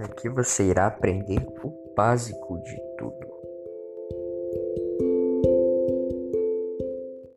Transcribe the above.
É Aqui você irá aprender o básico.